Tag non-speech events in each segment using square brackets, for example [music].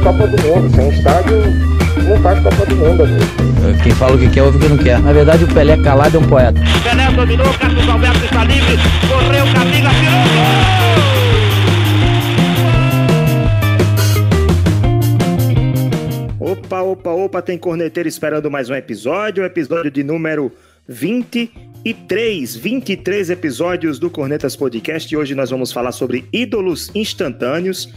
A Copa do Mundo. Sem estádio, não faz Copa do Mundo, amigo. Quem fala o que quer, ouve o que não quer. Na verdade, o Pelé calado é um poeta. Pelé dominou, Carlos Alberto está livre, correu, Camila, tirou, Opa, opa, opa, tem corneteiro esperando mais um episódio, o episódio de número 23, 23 episódios do Cornetas Podcast e hoje nós vamos falar sobre ídolos instantâneos.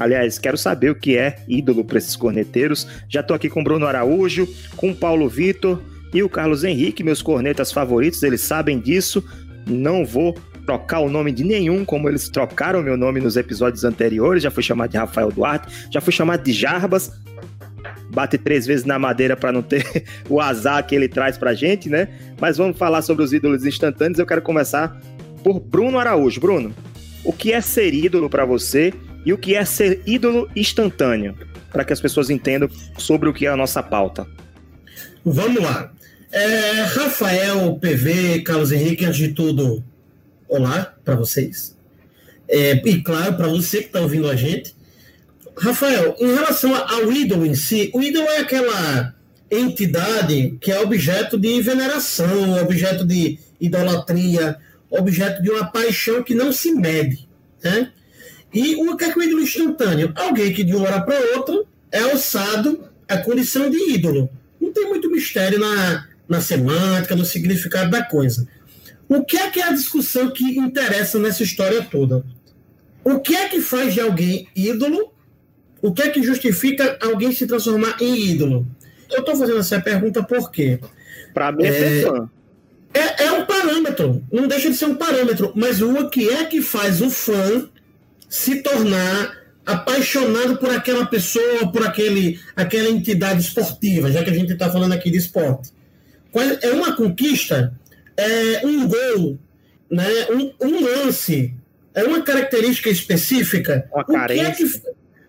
Aliás, quero saber o que é ídolo para esses corneteiros. Já tô aqui com o Bruno Araújo, com o Paulo Vitor e o Carlos Henrique, meus cornetas favoritos, eles sabem disso. Não vou trocar o nome de nenhum, como eles trocaram meu nome nos episódios anteriores. Já fui chamado de Rafael Duarte, já fui chamado de Jarbas. Bate três vezes na madeira para não ter [laughs] o azar que ele traz pra gente, né? Mas vamos falar sobre os ídolos instantâneos. Eu quero começar por Bruno Araújo. Bruno, o que é ser ídolo para você e o que é ser ídolo instantâneo? Para que as pessoas entendam sobre o que é a nossa pauta. Vamos lá. É, Rafael, PV, Carlos Henrique, antes de tudo, olá para vocês. É, e claro, para você que está ouvindo a gente. Rafael, em relação ao ídolo em si, o ídolo é aquela entidade que é objeto de veneração, objeto de idolatria, objeto de uma paixão que não se mede. Né? E o que é que o ídolo instantâneo? Alguém que de uma hora para outra é alçado à condição de ídolo. Não tem muito mistério na, na semântica, no significado da coisa. O que é que é a discussão que interessa nessa história toda? O que é que faz de alguém ídolo o que é que justifica alguém se transformar em ídolo? Eu estou fazendo essa pergunta por quê? Para mim é, é fã. É, é um parâmetro, não deixa de ser um parâmetro, mas o que é que faz o fã se tornar apaixonado por aquela pessoa, por aquele, aquela entidade esportiva, já que a gente está falando aqui de esporte? É uma conquista, é um gol, né? um, um lance, é uma característica específica. Uma carência. O que é que,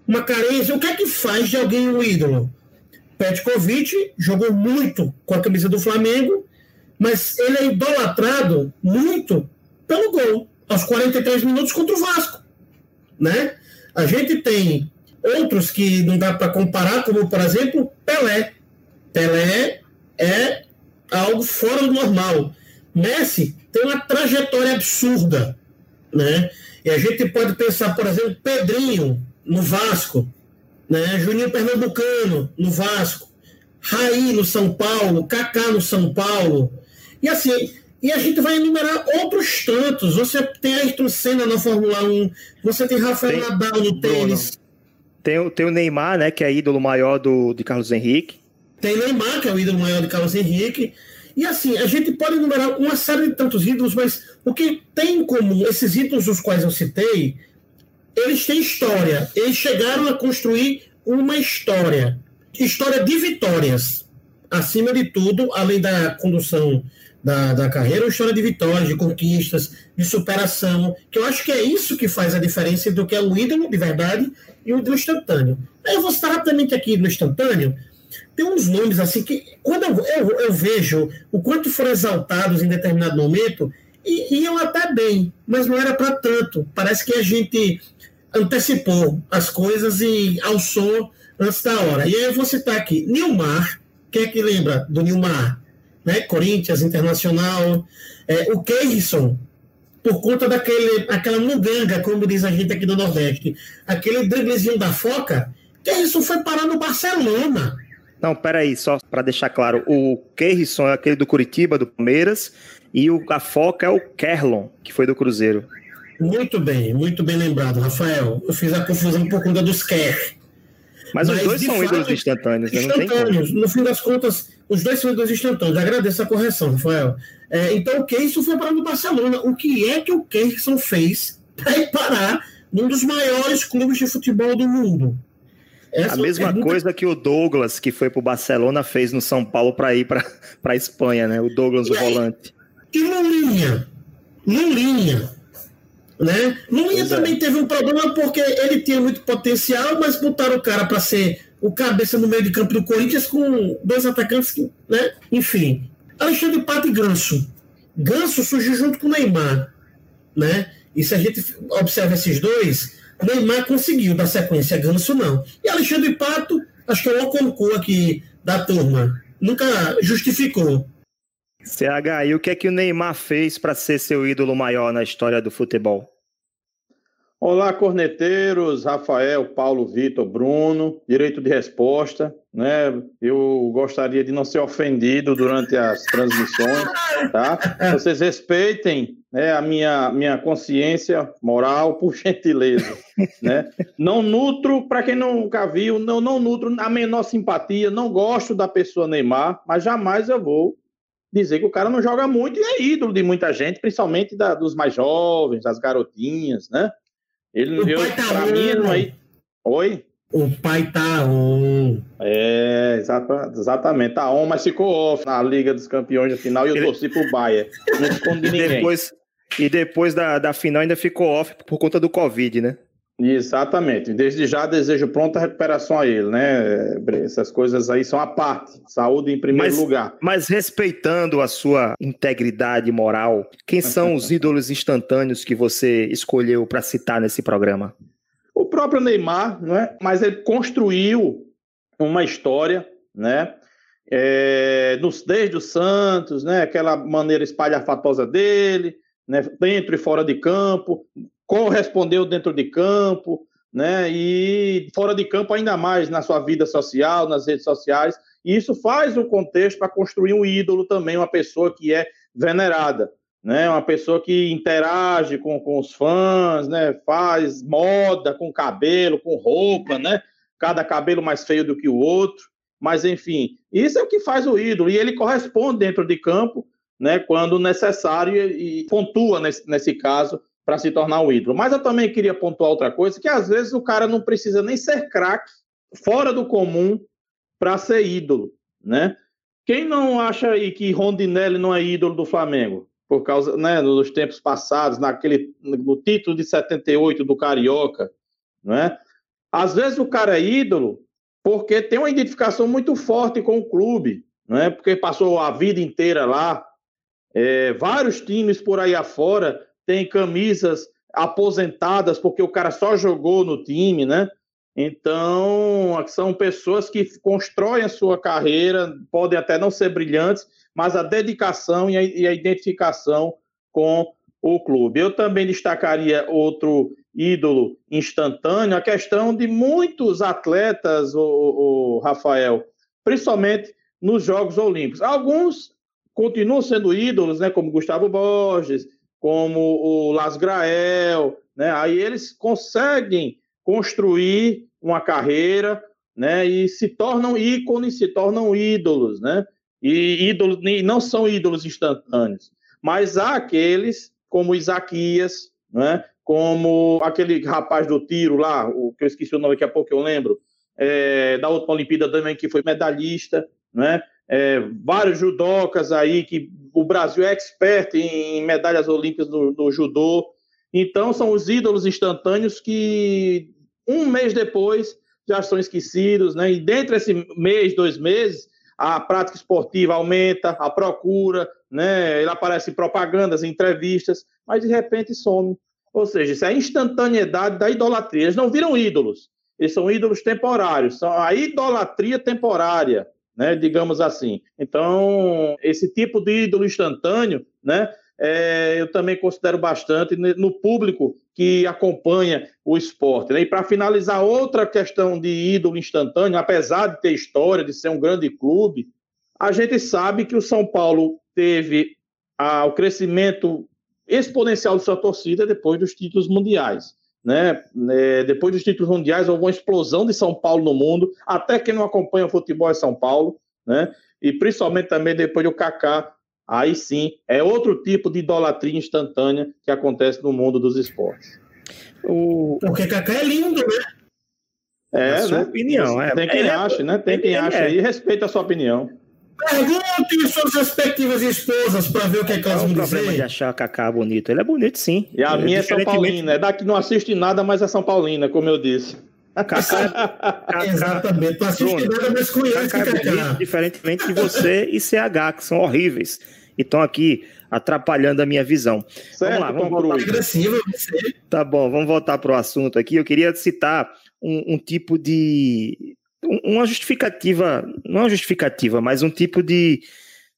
uma carência. O que é que faz de alguém um ídolo? Petkovic jogou muito com a camisa do Flamengo, mas ele é idolatrado muito pelo gol, aos 43 minutos contra o Vasco. Né? A gente tem outros que não dá para comparar, como, por exemplo, Pelé. Pelé é algo fora do normal. Messi tem uma trajetória absurda. Né? E a gente pode pensar, por exemplo, Pedrinho, no Vasco, né? Juninho Pernambucano no Vasco, Raí no São Paulo, Kaká no São Paulo. E assim, e a gente vai enumerar outros tantos. Você tem Ayrton Senna na Fórmula 1, você tem Rafael tem, Nadal no tênis. Tem, tem o Neymar, né, que é ídolo maior do, de Carlos Henrique. Tem Neymar, que é o ídolo maior de Carlos Henrique. E assim, a gente pode enumerar uma série de tantos ídolos, mas o que tem em comum, esses ídolos os quais eu citei, eles têm história. Eles chegaram a construir uma história. História de vitórias. Acima de tudo, além da condução da, da carreira, uma história de vitórias, de conquistas, de superação. Que eu acho que é isso que faz a diferença do que é o ídolo de verdade e o ídolo instantâneo. Eu vou citar rapidamente aqui no instantâneo. Tem uns nomes assim que, quando eu, eu, eu vejo o quanto foram exaltados em determinado momento, e iam até bem, mas não era para tanto. Parece que a gente antecipou as coisas e alçou antes da hora. E aí eu vou citar aqui Nilmar, quem é que lembra do Nilmar? Né? Corinthians, Internacional, é, o Keirson, por conta daquele, aquela muganga, como diz a gente aqui do Nordeste, aquele driblezinho da foca, Keirson foi parar no Barcelona. Não, peraí, só para deixar claro, o Keirson é aquele do Curitiba, do Palmeiras, e o, a foca é o Kerlon, que foi do Cruzeiro. Muito bem, muito bem lembrado, Rafael. Eu fiz a confusão por conta dos Kerr. Mas, Mas, os dois são fato, ídolos instantâneos, né? Instantâneos. No fim das contas, os dois são ídolos instantâneos. Agradeço a correção, Rafael. É, então, o Keirson foi para o Barcelona. O que é que o Keirson fez para ir parar num dos maiores clubes de futebol do mundo? Essa a mesma é coisa que o Douglas, que foi para o Barcelona, fez no São Paulo para ir para a Espanha, né? O Douglas, e o aí, volante. E Lulinha? Lulinha né? Lulinha também teve um problema porque ele tinha muito potencial, mas botaram o cara para ser o cabeça no meio de campo do Corinthians com dois atacantes, que, né? Enfim. Alexandre Pato e Ganso. Ganso surgiu junto com o Neymar, né? E se a gente observa esses dois, Neymar conseguiu dar sequência a Ganso, não. E Alexandre Pato, acho que é o concurso aqui da turma. Nunca justificou. CH, e o que é que o Neymar fez para ser seu ídolo maior na história do futebol? Olá, corneteiros, Rafael, Paulo, Vitor, Bruno, direito de resposta, né? Eu gostaria de não ser ofendido durante as transmissões, tá? Vocês respeitem né, a minha, minha consciência moral, por gentileza, né? Não nutro, para quem nunca viu, não, não nutro a menor simpatia, não gosto da pessoa Neymar, mas jamais eu vou dizer que o cara não joga muito e é ídolo de muita gente, principalmente da, dos mais jovens, das garotinhas, né? Ele O eu, pai tá pra mim, não é... Oi? O pai tá on. É, exata- exatamente. Tá on, mas ficou off na Liga dos Campeões da final e eu Ele- torci pro Bayern. Não escondo de [laughs] E ninguém. depois, e depois da, da final ainda ficou off por conta do Covid, né? Exatamente. Desde já desejo pronta recuperação a ele, né? Bre? Essas coisas aí são a parte. Saúde em primeiro Mas- lugar. Mas respeitando a sua integridade moral, quem são os [laughs] ídolos instantâneos que você escolheu para citar nesse programa? O próprio Neymar, não é? Mas ele construiu uma história, né? É, nos, desde o Santos, né? Aquela maneira espalhafatosa dele, né? Dentro e fora de campo, correspondeu dentro de campo, né? E fora de campo ainda mais na sua vida social, nas redes sociais. E isso faz o contexto para construir um ídolo também, uma pessoa que é venerada, né? Uma pessoa que interage com, com os fãs, né? Faz moda com cabelo, com roupa, né? Cada cabelo mais feio do que o outro. Mas enfim, isso é o que faz o ídolo e ele corresponde dentro de campo, né? Quando necessário e, e pontua nesse, nesse caso para se tornar um ídolo. Mas eu também queria pontuar outra coisa, que às vezes o cara não precisa nem ser craque, fora do comum, para ser ídolo, né? Quem não acha aí que Rondinelli não é ídolo do Flamengo? Por causa, né, dos tempos passados, naquele no título de 78 do Carioca, né? Às vezes o cara é ídolo porque tem uma identificação muito forte com o clube, né? Porque passou a vida inteira lá. É, vários times por aí afora têm camisas aposentadas porque o cara só jogou no time, né? Então, são pessoas que constroem a sua carreira, podem até não ser brilhantes, mas a dedicação e a, e a identificação com o clube. Eu também destacaria outro ídolo instantâneo, a questão de muitos atletas, o, o Rafael, principalmente nos Jogos Olímpicos. Alguns continuam sendo ídolos, né, como Gustavo Borges, como o Las Grael, né? Aí eles conseguem construir uma carreira, né? E se tornam ícones, se tornam ídolos, né? E ídolos e não são ídolos instantâneos, mas há aqueles como Isaquias, né? Como aquele rapaz do tiro lá, o que eu esqueci o nome daqui a pouco eu lembro, é, da última Olimpíada também que foi medalhista, né? É, vários judocas aí que o Brasil é expert em medalhas olímpicas no judô. Então, são os ídolos instantâneos que um mês depois já são esquecidos, né? E dentro desse mês, dois meses, a prática esportiva aumenta, a procura, né? Ele aparece em propagandas, em entrevistas, mas de repente some. Ou seja, isso é a instantaneidade da idolatria. Eles não viram ídolos, eles são ídolos temporários, são a idolatria temporária né, digamos assim. Então, esse tipo de ídolo instantâneo, né, é, eu também considero bastante no público que acompanha o esporte. Né? E para finalizar, outra questão de ídolo instantâneo, apesar de ter história, de ser um grande clube, a gente sabe que o São Paulo teve ah, o crescimento exponencial de sua torcida depois dos títulos mundiais. Né? É, depois dos títulos mundiais, houve uma explosão de São Paulo no mundo. Até quem não acompanha o futebol é São Paulo, né? E principalmente também depois do Kaká, aí sim é outro tipo de idolatria instantânea que acontece no mundo dos esportes. O... Porque Kaká é lindo, né? É, a sua né? opinião, é. Tem quem é- acha, né? Tem quem acha é. aí, respeita a sua opinião. Pergunte suas respectivas esposas para ver o que, é que elas é o vão problema de dizer. achar Kaká bonito? Ele é bonito, sim. E a É, minha é São Paulina, é daqui não assiste nada, mas é São Paulina, como eu disse. Kaká, Kaká, [laughs] Exatamente. Tu assiste Bruno, nada, mas conhece Kaká é bonito, diferentemente de você e CH, que são horríveis. e estão aqui atrapalhando a minha visão. Certo, vamos lá, vamos voltar. Agressivo você. Tá bom, vamos voltar para o assunto aqui. Eu queria citar um, um tipo de. Um- uma justificativa, não uma justificativa, mas um tipo de,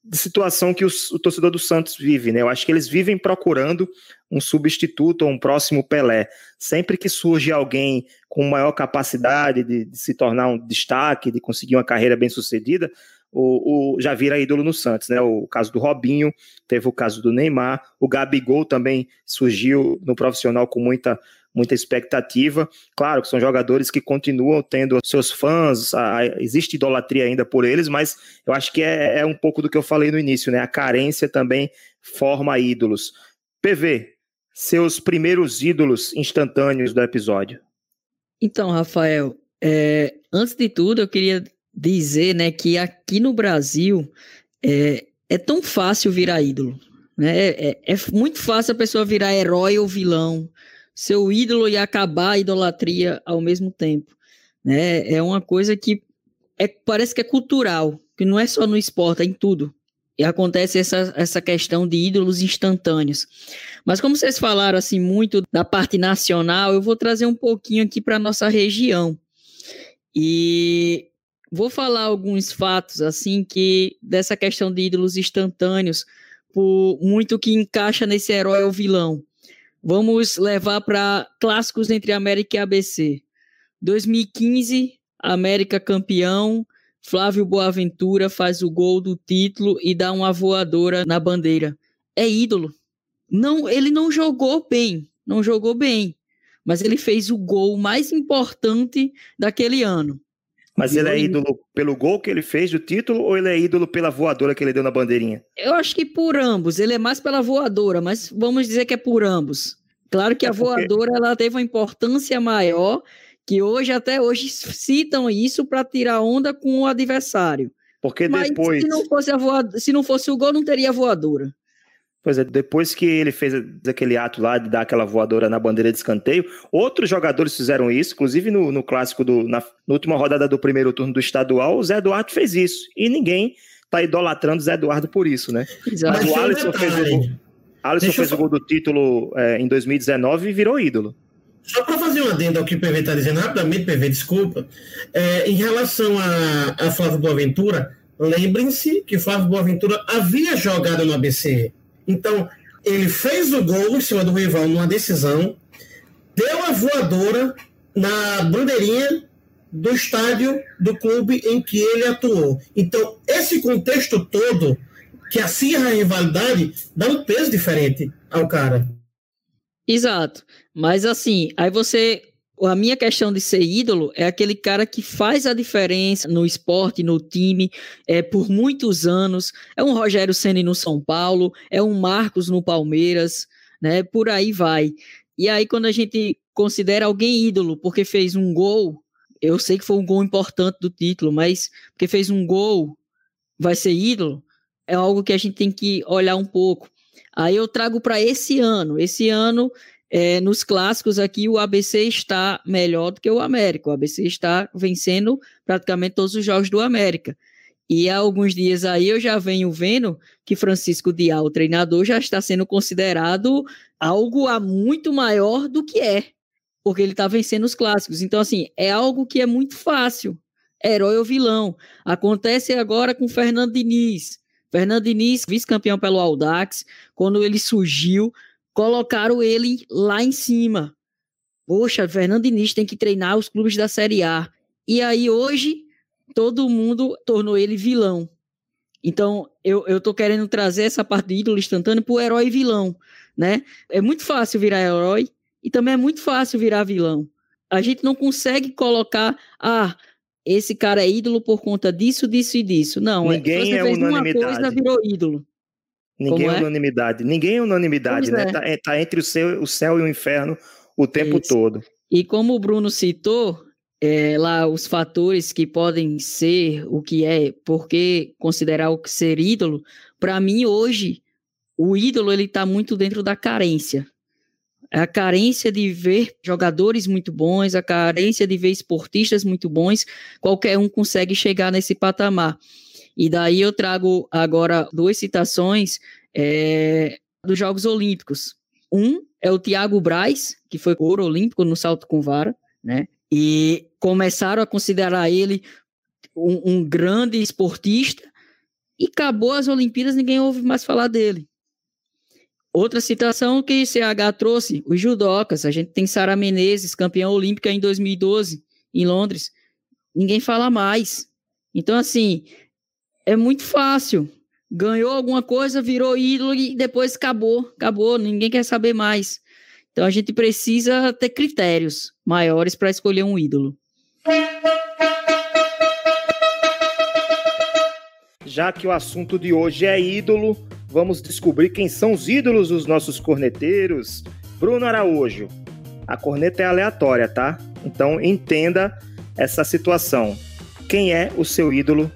de situação que os- o torcedor do Santos vive, né? Eu acho que eles vivem procurando um substituto ou um próximo Pelé. Sempre que surge alguém com maior capacidade de, de se tornar um destaque, de conseguir uma carreira bem sucedida, o, o- já vira ídolo no Santos, né? O caso do Robinho, teve o caso do Neymar, o Gabigol também surgiu no profissional com muita, muita expectativa. Claro que são jogadores que continuam tendo seus fãs, existe idolatria ainda por eles, mas eu acho que é, é um pouco do que eu falei no início, né? A carência também forma ídolos. PV, seus primeiros ídolos instantâneos do episódio. Então, Rafael, é, antes de tudo, eu queria dizer né, que aqui no Brasil é, é tão fácil virar ídolo. Né? É, é muito fácil a pessoa virar herói ou vilão, seu ídolo e acabar a idolatria ao mesmo tempo. Né? É uma coisa que é, parece que é cultural, que não é só no esporte, é em tudo. E acontece essa, essa questão de ídolos instantâneos. Mas como vocês falaram assim muito da parte nacional, eu vou trazer um pouquinho aqui para nossa região. E vou falar alguns fatos assim que dessa questão de ídolos instantâneos, por muito que encaixa nesse herói ou vilão. Vamos levar para clássicos entre América e ABC. 2015, América campeão, Flávio Boaventura faz o gol do título e dá uma voadora na bandeira. É ídolo. Não, ele não jogou bem, não jogou bem, mas ele fez o gol mais importante daquele ano. Mas ele é ídolo pelo gol que ele fez do título ou ele é ídolo pela voadora que ele deu na bandeirinha? Eu acho que por ambos, ele é mais pela voadora, mas vamos dizer que é por ambos. Claro que É a porque- voadora ela teve uma importância maior, que hoje até hoje citam isso para tirar onda com o adversário. Porque Mas depois. se não fosse a voadora, se não fosse o gol, não teria voadora. Pois é, depois que ele fez aquele ato lá de dar aquela voadora na bandeira de escanteio, outros jogadores fizeram isso, inclusive no, no clássico, do, na, na última rodada do primeiro turno do estadual, o Zé Eduardo fez isso. E ninguém tá idolatrando o Zé Eduardo por isso, né? Exato. Mas o um Alisson fez o gol. Alisson Deixa eu fez o gol do título é, em 2019 e virou ídolo. Só para fazer um adendo ao que o PV está dizendo, rapidamente, PV, desculpa. É, em relação a, a Flávio Boaventura, lembrem-se que Flávio Boaventura havia jogado no ABC. Então, ele fez o gol em cima do rival numa decisão, deu a voadora na bandeirinha do estádio do clube em que ele atuou. Então, esse contexto todo, que acirra a rivalidade, dá um peso diferente ao cara. Exato. Mas assim, aí você. A minha questão de ser ídolo é aquele cara que faz a diferença no esporte, no time, é, por muitos anos. É um Rogério Ceni no São Paulo, é um Marcos no Palmeiras, né? Por aí vai. E aí, quando a gente considera alguém ídolo porque fez um gol, eu sei que foi um gol importante do título, mas porque fez um gol, vai ser ídolo, é algo que a gente tem que olhar um pouco. Aí eu trago para esse ano. Esse ano, é, nos clássicos aqui, o ABC está melhor do que o América. O ABC está vencendo praticamente todos os jogos do América. E há alguns dias aí eu já venho vendo que Francisco Dial, o treinador, já está sendo considerado algo a muito maior do que é, porque ele está vencendo os clássicos. Então, assim, é algo que é muito fácil. Herói ou vilão. Acontece agora com Fernando Diniz. Fernando Diniz, vice-campeão pelo Audax, quando ele surgiu, colocaram ele lá em cima. Poxa, Fernando Diniz tem que treinar os clubes da Série A. E aí hoje todo mundo tornou ele vilão. Então, eu, eu tô querendo trazer essa parte de ídolo instantâneo pro herói e vilão, né? É muito fácil virar herói e também é muito fácil virar vilão. A gente não consegue colocar, ah, esse cara é ídolo por conta disso, disso e disso. Não, Ninguém você é fez uma coisa, virou ídolo. Ninguém é é? unanimidade. Ninguém é unanimidade, Pois né? é. Tá, é, tá entre o céu, o céu e o inferno o tempo Isso. todo. E como o Bruno citou, é, lá os fatores que podem ser o que é, por que considerar o que ser ídolo, para mim hoje o ídolo ele está muito dentro da carência. É A carência de ver jogadores muito bons, a carência de ver esportistas muito bons, qualquer um consegue chegar nesse patamar. E daí eu trago agora duas citações é, dos Jogos Olímpicos. Um é o Thiago Braz, que foi ouro olímpico no salto com vara, né? E começaram a considerar ele um, um grande esportista, e acabou as Olimpíadas, ninguém ouve mais falar dele. Outra citação que CH trouxe, os judocas. A gente tem Sara Menezes, campeã olímpica em 2012, em Londres. Ninguém fala mais. Então, assim, é muito fácil. Ganhou alguma coisa, virou ídolo e depois acabou. Acabou, ninguém quer saber mais. Então, a gente precisa ter critérios maiores para escolher um ídolo. Já que o assunto de hoje é ídolo, vamos descobrir quem são os ídolos dos nossos corneteiros. Bruno Araújo, a corneta é aleatória, tá? Então entenda essa situação. Quem é o seu ídolo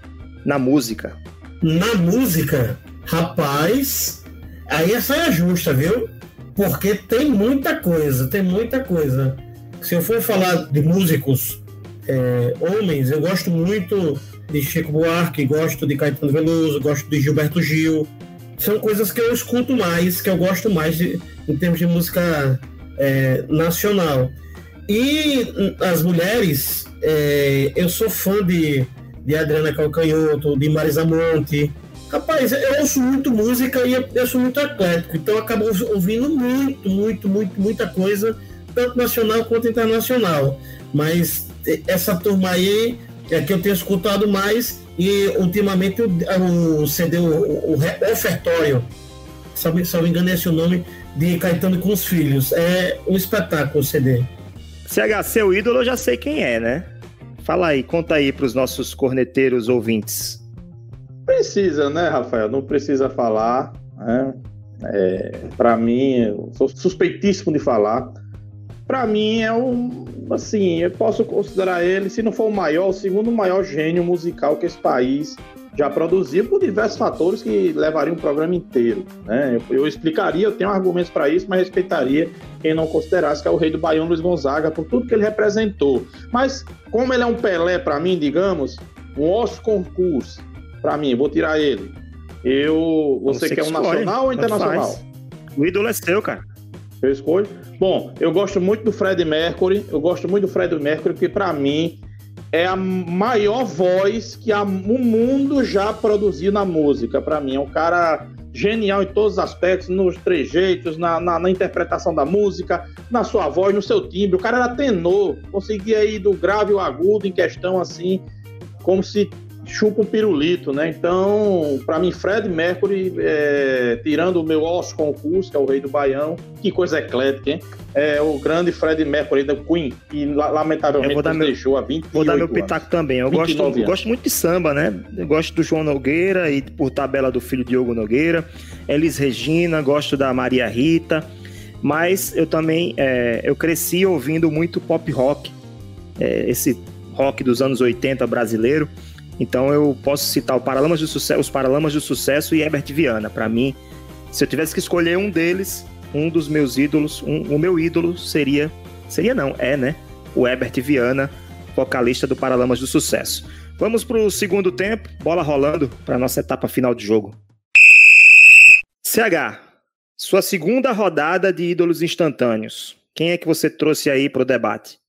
na música? Na música, rapaz, aí essa é justa, viu? Porque tem muita coisa, tem muita coisa. Se eu for falar de músicos é, homens, eu gosto muito de Chico Buarque, gosto de Caetano Veloso, gosto de Gilberto Gil, são coisas que eu escuto mais, que eu gosto mais de, em termos de música é, nacional. E as mulheres, é, eu sou fã de, de Adriana Calcanhoto, de Marisa Monte. Rapaz, eu ouço muito música e eu, sou muito eclético, então eu acabo ouvindo muito, muito, muito, muita coisa, tanto nacional quanto internacional. Mas essa turma aí é que eu tenho escutado mais e ultimamente o, o CD, o, o, ofertório, se não me engano, é esse o nome, de Caetano com os Filhos. É um espetáculo o CD. CH, seu ídolo eu já sei quem é, né? Fala aí, conta aí para os nossos corneteiros ouvintes. Precisa, né, Rafael? Não precisa falar. Né? É, para mim, eu sou suspeitíssimo de falar. Para mim é um, assim, eu posso considerar ele, se não for o maior, o segundo maior gênio musical que esse país já produziu por diversos fatores que levariam um programa inteiro. Né? Eu, eu explicaria, eu tenho argumentos para isso, mas respeitaria quem não considerasse que é o rei do Baião Luiz Gonzaga por tudo que ele representou. Mas como ele é um Pelé para mim, digamos, um osso concurso para mim, vou tirar ele. Eu, você, você quer um nacional ou internacional? O ídolo é seu, cara. Eu escolho. Bom, eu gosto muito do Fred Mercury. Eu gosto muito do Fred Mercury, porque para mim é a maior voz que a, o mundo já produziu na música. Para mim, é um cara genial em todos os aspectos, nos trejeitos, na, na, na, interpretação da música, na sua voz, no seu timbre. O cara era tenor, conseguia ir do grave ao agudo em questão assim, como se chupa um pirulito, né? Então, para mim, Fred Mercury, é, tirando o meu osso concurso, que é o rei do Baião, que coisa eclética, hein? É o grande Fred Mercury da Queen, que lamentavelmente nos meu, deixou há 20 Vou dar meu pitaco anos. também. Eu gosto, gosto muito de samba, né? Eu gosto do João Nogueira e por tabela do filho Diogo Nogueira, Elis Regina, gosto da Maria Rita, mas eu também é, eu cresci ouvindo muito pop rock, é, esse rock dos anos 80 brasileiro. Então eu posso citar Paralamas do Sucesso, os Paralamas do Sucesso e Herbert Viana. Para mim, se eu tivesse que escolher um deles, um dos meus ídolos, um, o meu ídolo seria, seria não, é, né? O Herbert Viana, vocalista do Paralamas do Sucesso. Vamos para o segundo tempo, bola rolando para nossa etapa final de jogo. CH, sua segunda rodada de ídolos instantâneos. Quem é que você trouxe aí para o debate?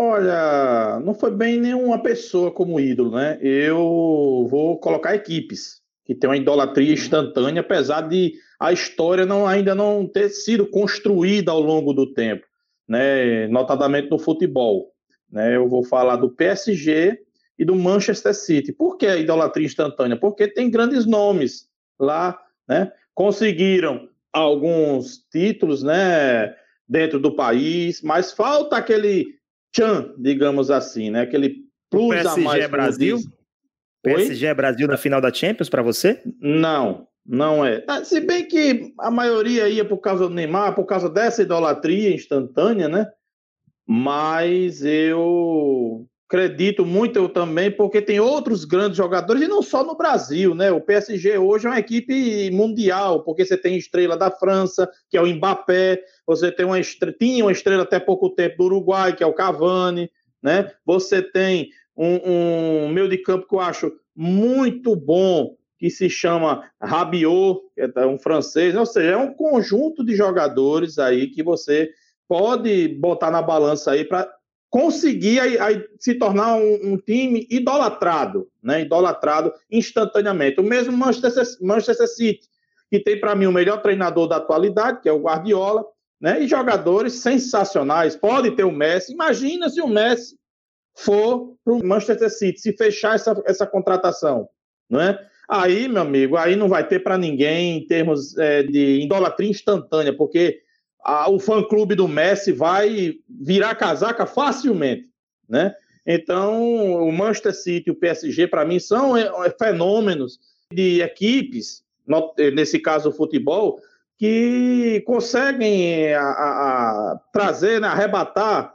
Olha, não foi bem nenhuma pessoa como ídolo, né? Eu vou colocar equipes que tem uma idolatria instantânea, apesar de a história não, ainda não ter sido construída ao longo do tempo, né? Notadamente no futebol. Né? Eu vou falar do PSG e do Manchester City. Por que a idolatria instantânea? Porque tem grandes nomes lá, né? Conseguiram alguns títulos, né? Dentro do país, mas falta aquele tchan, digamos assim, né? Aquele plus PSG a mais. É Brasil? PSG é Brasil na final da Champions para você? Não, não é. Ah, se bem que a maioria ia por causa do Neymar, por causa dessa idolatria instantânea, né? Mas eu acredito muito eu também, porque tem outros grandes jogadores, e não só no Brasil, né? O PSG hoje é uma equipe mundial, porque você tem estrela da França, que é o Mbappé, você tem uma estrela, tinha uma estrela até pouco tempo do Uruguai, que é o Cavani, né? Você tem um, um meio de campo que eu acho muito bom que se chama Rabiot, que é um francês, ou seja, é um conjunto de jogadores aí que você pode botar na balança aí para conseguir se tornar um, um, time idolatrado, né? Idolatrado instantaneamente. O mesmo Manchester, Manchester City, que tem para mim o melhor treinador da atualidade, que é o Guardiola, né? E jogadores sensacionais. Pode ter o Messi. Imagina se o Messi for para o Manchester City, se fechar essa, essa contratação, não é? Aí, meu amigo, aí não vai ter para ninguém em termos é, de idolatria instantânea, porque a, o fã-clube do Messi vai virar casaca facilmente, né? Então, o Manchester City e o PSG, para mim, são é, é, fenômenos de equipes, nesse caso o futebol, que conseguem a, a, trazer, né, arrebatar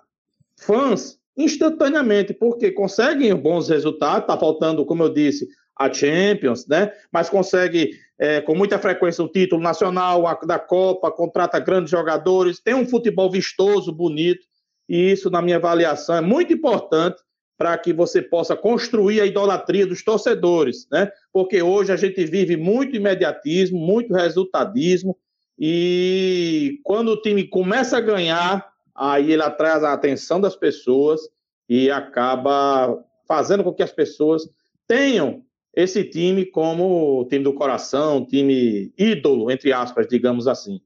fãs instantaneamente, porque conseguem bons resultados, está faltando, como eu disse, a Champions, né? Mas consegue é, com muita frequência o título nacional, a, da Copa, contrata grandes jogadores, tem um futebol vistoso, bonito, e isso, na minha avaliação, é muito importante para que você possa construir a idolatria dos torcedores, né? Porque hoje a gente vive muito imediatismo, muito resultadismo, e quando o time começa a ganhar, aí ele atrai a atenção das pessoas e acaba fazendo com que as pessoas tenham esse time como time do coração, time ídolo, entre aspas, digamos assim.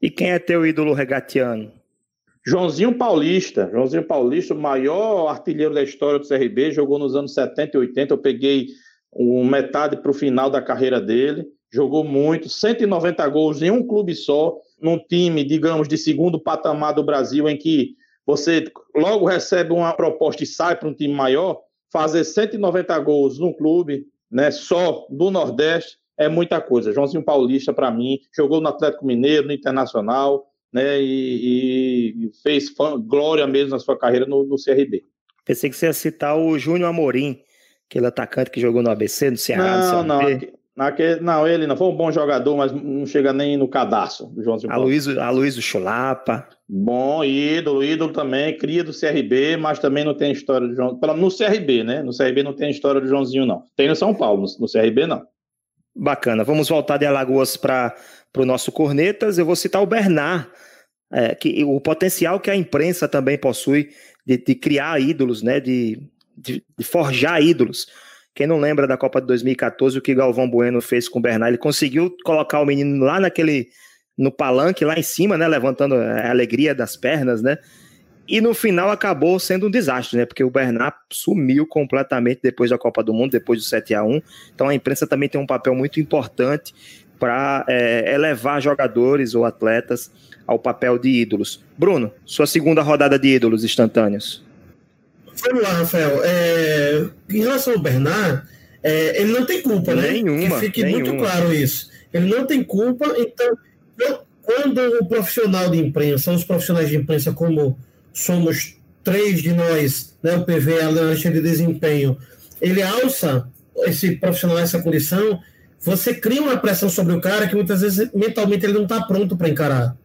E quem é teu ídolo regatiano? Joãozinho Paulista. Joãozinho Paulista, o maior artilheiro da história do CRB, jogou nos anos 70 e 80. Eu peguei um metade para o final da carreira dele. Jogou muito, 190 gols em um clube só, num time, digamos, de segundo patamar do Brasil, em que você logo recebe uma proposta e sai para um time maior. Fazer 190 gols num clube, né, só do Nordeste é muita coisa. Joãozinho Paulista, para mim, jogou no Atlético Mineiro, no Internacional, né, e, e fez fã, glória mesmo na sua carreira no, no, CRB. Pensei que você ia citar o Júnior Amorim, aquele atacante que jogou no ABC, no Ceará. Não, no não. Naquele, não, ele não foi um bom jogador, mas não chega nem no cadastro do Joãozinho Aloysio, Aloysio Chulapa. Bom, ídolo, ídolo também, cria do CRB, mas também não tem história do João. No CRB, né? No CRB não tem história do Joãozinho, não. Tem no São Paulo, no, CRB não. Bacana. Vamos voltar de Alagoas para o nosso Cornetas. Eu vou citar o Bernard, é, que, o potencial que a imprensa também possui de, de criar ídolos, né? De, de, de forjar ídolos. Quem não lembra da Copa de 2014, o que Galvão Bueno fez com o Bernard, ele conseguiu colocar o menino lá naquele no palanque, lá em cima, né, levantando a alegria das pernas, né? E no final acabou sendo um desastre, né? Porque o Bernard sumiu completamente depois da Copa do Mundo, depois do 7 a 1 Então a imprensa também tem um papel muito importante para é, elevar jogadores ou atletas ao papel de ídolos. Bruno, sua segunda rodada de ídolos instantâneos. Vamos lá, Rafael. É, em relação ao Bernard, é, ele não tem culpa, né? Nenhuma. Que fique nenhuma. muito claro isso. Ele não tem culpa, então, quando o profissional de imprensa, os profissionais de imprensa, como somos três de nós, né, o PV, a lancha de desempenho, ele alça esse profissional essa condição, você cria uma pressão sobre o cara que muitas vezes mentalmente ele não está pronto para encarar,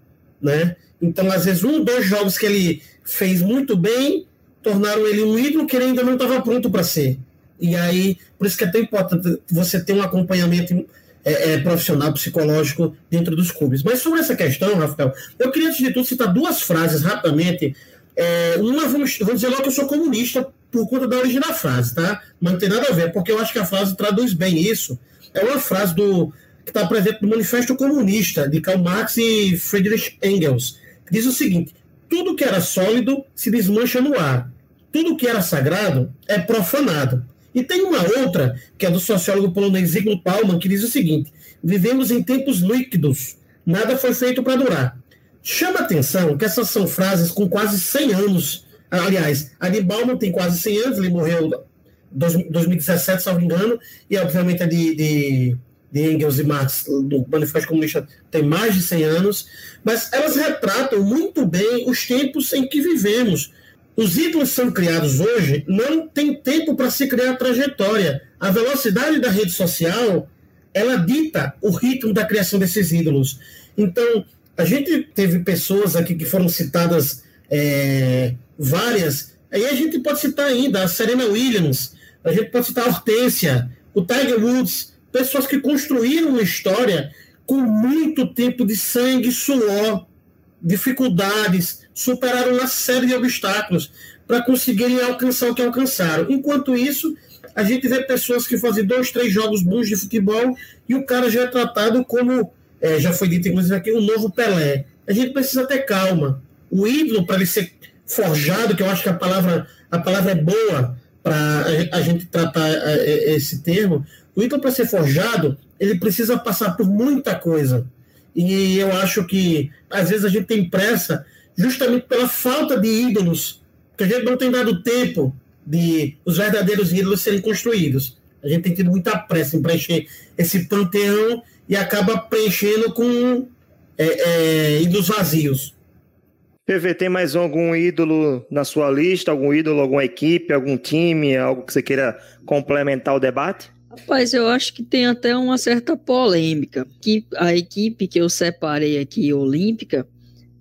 né? Então, às vezes, um, dois jogos que ele fez muito bem, tornaram ele um ídolo que ele ainda não estava pronto para ser. E aí, por isso que é tão importante você ter um acompanhamento é, é, profissional, psicológico dentro dos clubes. Mas sobre essa questão, Rafael, eu queria, antes de tudo, citar duas frases rapidamente. É, uma, vamos, vamos dizer logo que eu sou comunista por conta da origem da frase, tá? Mas não tem nada a ver, porque eu acho que a frase traduz bem isso. É uma frase do que está presente no Manifesto Comunista, de Karl Marx e Friedrich Engels, que diz o seguinte: tudo que era sólido se desmancha no ar. Tudo que era sagrado é profanado. E tem uma outra, que é do sociólogo polonês Zygmunt Bauman, que diz o seguinte: vivemos em tempos líquidos, nada foi feito para durar. Chama atenção que essas são frases com quase 100 anos. Aliás, a de Bauman tem quase 100 anos, ele morreu em 2017, se não me engano, e obviamente a de, de de Engels e Marx do Manifesto Comunista tem mais de 100 anos, mas elas retratam muito bem os tempos em que vivemos. Os ídolos são criados hoje, não tem tempo para se criar trajetória. A velocidade da rede social, ela dita o ritmo da criação desses ídolos. Então, a gente teve pessoas aqui que foram citadas é, várias, aí a gente pode citar ainda a Serena Williams, a gente pode citar a Hortência, o Tiger Woods, pessoas que construíram uma história com muito tempo de sangue, suor, dificuldades, superaram uma série de obstáculos para conseguirem alcançar o que alcançaram. Enquanto isso, a gente vê pessoas que fazem dois, três jogos bons de futebol e o cara já é tratado como, é, já foi dito inclusive aqui, o um novo Pelé. A gente precisa ter calma. O ídolo, para ele ser forjado, que eu acho que a palavra, a palavra é boa para a gente tratar é, é, esse termo, o ídolo, para ser forjado, ele precisa passar por muita coisa. E eu acho que, às vezes, a gente tem pressa justamente pela falta de ídolos, que a gente não tem dado tempo de os verdadeiros ídolos serem construídos. A gente tem tido muita pressa em preencher esse panteão e acaba preenchendo com é, é, ídolos vazios. PV, tem mais algum ídolo na sua lista? Algum ídolo, alguma equipe, algum time, algo que você queira complementar o debate? Rapaz, eu acho que tem até uma certa polêmica. Que a equipe que eu separei aqui, olímpica,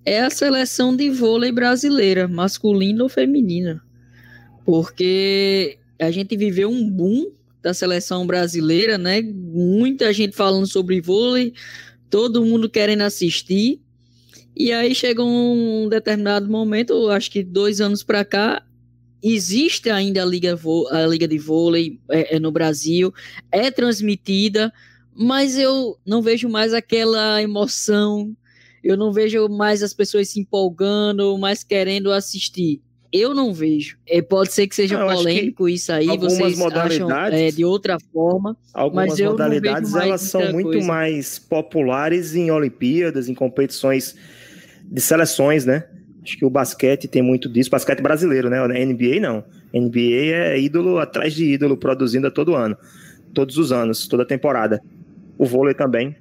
é a seleção de vôlei brasileira, masculina ou feminina porque a gente viveu um boom da seleção brasileira, né? Muita gente falando sobre vôlei, todo mundo querendo assistir. E aí chegou um determinado momento, acho que dois anos para cá, existe ainda a liga, a liga de vôlei é, é no Brasil, é transmitida, mas eu não vejo mais aquela emoção, eu não vejo mais as pessoas se empolgando, mais querendo assistir. Eu não vejo. É, pode ser que seja não, polêmico que isso aí, vocês acham é, de outra forma. Algumas modalidades elas são muito coisa. mais populares em Olimpíadas, em competições de seleções, né? Acho que o basquete tem muito disso, basquete brasileiro, né? NBA não. NBA é ídolo atrás de ídolo, produzindo a todo ano, todos os anos, toda temporada. O vôlei também.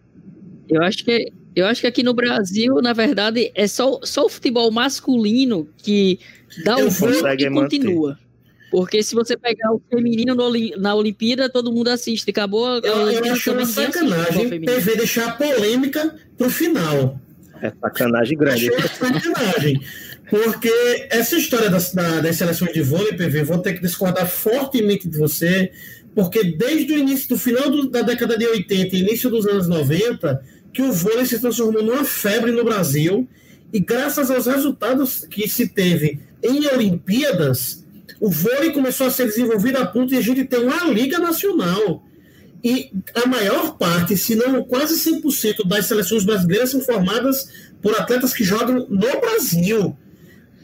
Eu acho que eu acho que aqui no Brasil, na verdade, é só, só o futebol masculino que dá o voo e continua. Porque se você pegar o feminino no, na Olimpíada, todo mundo assiste. Acabou. Eu, eu acho uma sacanagem PV deixar a polêmica pro final. É sacanagem grande. É sacanagem. Porque essa história das, da, das seleções de vôlei, PV, vou ter que discordar fortemente de você, porque desde o início, do final do, da década de 80 e início dos anos 90, que o vôlei se transformou numa febre no Brasil, e graças aos resultados que se teve em Olimpíadas, o vôlei começou a ser desenvolvido a ponto de a gente ter uma liga nacional. E a maior parte, se não quase 100% das seleções brasileiras são formadas por atletas que jogam no Brasil.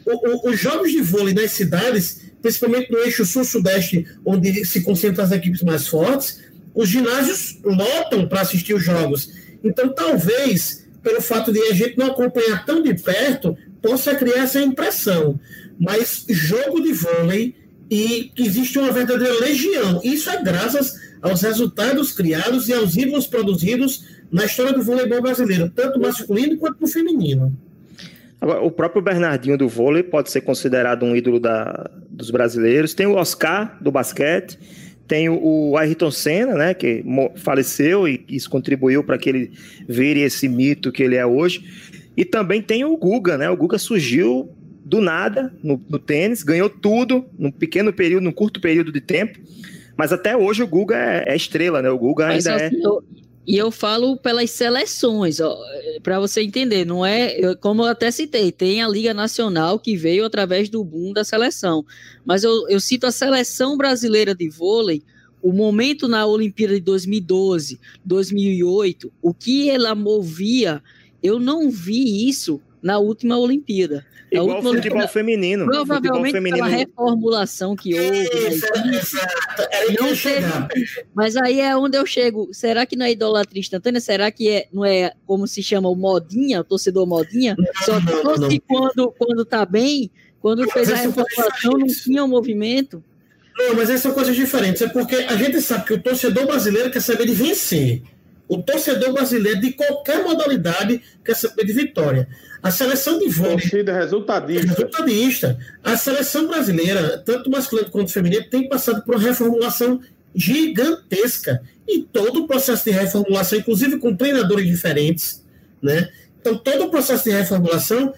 O, o, os jogos de vôlei nas cidades, principalmente no eixo sul-sudeste, onde se concentram as equipes mais fortes, os ginásios lotam para assistir os jogos. Então, talvez, pelo fato de a gente não acompanhar tão de perto, possa criar essa impressão mas jogo de vôlei e existe uma verdadeira legião. Isso é graças aos resultados criados e aos ídolos produzidos na história do voleibol brasileiro, tanto masculino quanto no feminino. Agora, o próprio Bernardinho do vôlei pode ser considerado um ídolo da, dos brasileiros. Tem o Oscar do basquete, tem o, o Ayrton Senna, né, que faleceu e isso contribuiu para que ele vire esse mito que ele é hoje. E também tem o Guga, né? O Guga surgiu do nada no, no tênis, ganhou tudo num pequeno período, num curto período de tempo. Mas até hoje o Guga é, é estrela, né? O Guga ainda é. Eu, e eu falo pelas seleções, para você entender, não é, eu, como eu até citei, tem a Liga Nacional que veio através do boom da seleção. Mas eu, eu cito a seleção brasileira de vôlei, o momento na Olimpíada de 2012, 2008, o que ela movia, eu não vi isso na última Olimpíada. Igual o futebol feminino. Provavelmente feminino... pela reformulação que houve. Né? não teve, mas aí é onde eu chego. Será que não é idolatria instantânea? Será que é, não é como se chama o modinha, o torcedor modinha? Não, Só que não, não. quando, quando tá bem, quando fez a reformulação, não tinha o um movimento. Não, mas essas são coisas diferentes. É porque a gente sabe que o torcedor brasileiro quer saber de vencer. O torcedor brasileiro, de qualquer modalidade, quer saber de vitória. A seleção de vôlei. Torcida resultadista. resultadista. A seleção brasileira, tanto masculino quanto feminino, tem passado por uma reformulação gigantesca. E todo o processo de reformulação, inclusive com treinadores diferentes, né? Então, todo o processo de reformulação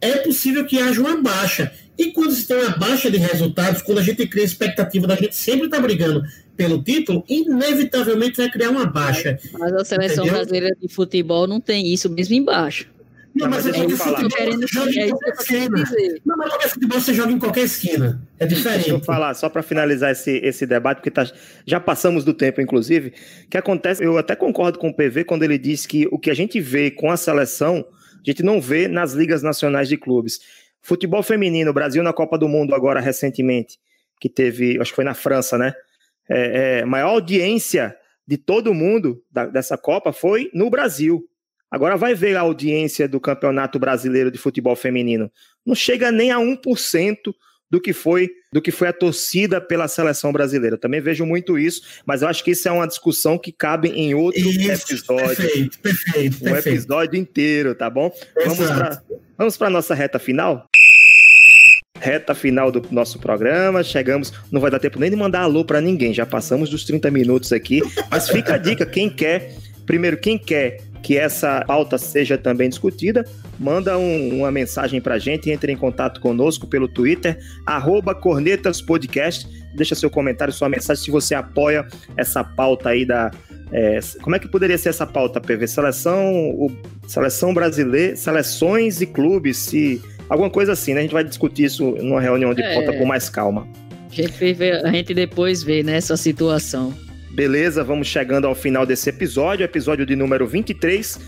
é possível que haja uma baixa. E quando se tem uma baixa de resultados, quando a gente cria expectativa da gente sempre estar tá brigando pelo título, inevitavelmente vai criar uma baixa. Mas a seleção entendeu? brasileira de futebol não tem isso mesmo embaixo. Não, mas, mas é que futebol querendo joga em qualquer esquina. Não, mas futebol você joga em qualquer esquina. É diferente. Deixa eu falar, só para finalizar esse, esse debate, porque tá, já passamos do tempo, inclusive, que acontece, eu até concordo com o PV quando ele diz que o que a gente vê com a seleção, a gente não vê nas ligas nacionais de clubes. Futebol feminino, Brasil na Copa do Mundo agora recentemente, que teve, acho que foi na França, né? É, é, maior audiência de todo mundo da, dessa Copa foi no Brasil. Agora vai ver a audiência do Campeonato Brasileiro de Futebol Feminino. Não chega nem a 1% do que foi do que foi a torcida pela seleção brasileira. Eu também vejo muito isso, mas eu acho que isso é uma discussão que cabe em outro isso, episódio. Perfeito, perfeito. Um perfeito. episódio inteiro, tá bom? Exato. Vamos para a nossa reta final? Reta final do nosso programa, chegamos, não vai dar tempo nem de mandar alô para ninguém, já passamos dos 30 minutos aqui, mas fica a dica, quem quer, primeiro, quem quer que essa pauta seja também discutida, manda um, uma mensagem para a gente, entre em contato conosco pelo Twitter, cornetaspodcast, deixa seu comentário, sua mensagem, se você apoia essa pauta aí da... É, como é que poderia ser essa pauta, PV? Seleção, o, seleção brasileira, seleções e clubes, se alguma coisa assim, né? A gente vai discutir isso numa reunião de é, pauta com mais calma. A gente, vê, a gente depois vê nessa né, situação. Beleza, vamos chegando ao final desse episódio, episódio de número 23.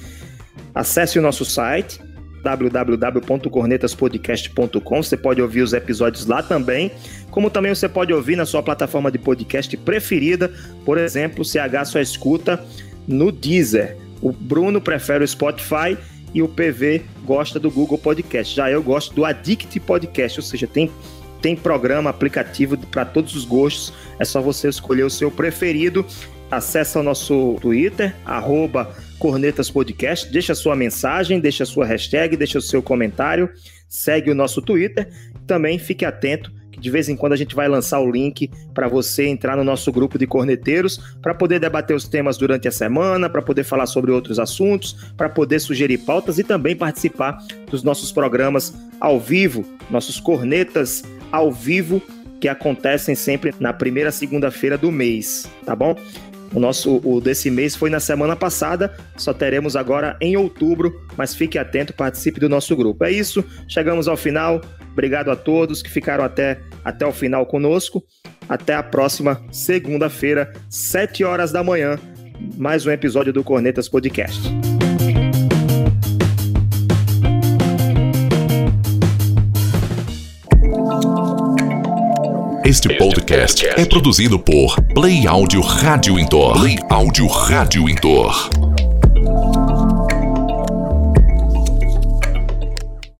Acesse o nosso site www.cornetaspodcast.com. Você pode ouvir os episódios lá também, como também você pode ouvir na sua plataforma de podcast preferida, por exemplo, CH só escuta no Deezer. O Bruno prefere o Spotify e o PV gosta do Google Podcast. Já eu gosto do Addict Podcast, ou seja, tem tem programa, aplicativo para todos os gostos. É só você escolher o seu preferido. Acesse o nosso Twitter, arroba Cornetas Podcast, deixa sua mensagem, deixa sua hashtag, deixa o seu comentário, segue o nosso Twitter. Também fique atento de vez em quando a gente vai lançar o link para você entrar no nosso grupo de corneteiros para poder debater os temas durante a semana, para poder falar sobre outros assuntos, para poder sugerir pautas e também participar dos nossos programas ao vivo, nossos cornetas ao vivo que acontecem sempre na primeira segunda-feira do mês, tá bom? O nosso o desse mês foi na semana passada, só teremos agora em outubro, mas fique atento, participe do nosso grupo. É isso, chegamos ao final. Obrigado a todos que ficaram até, até o final conosco. Até a próxima segunda-feira, 7 horas da manhã, mais um episódio do Cornetas Podcast. Este podcast é produzido por Play Áudio Rádio Intor. Play Áudio Rádio Intor.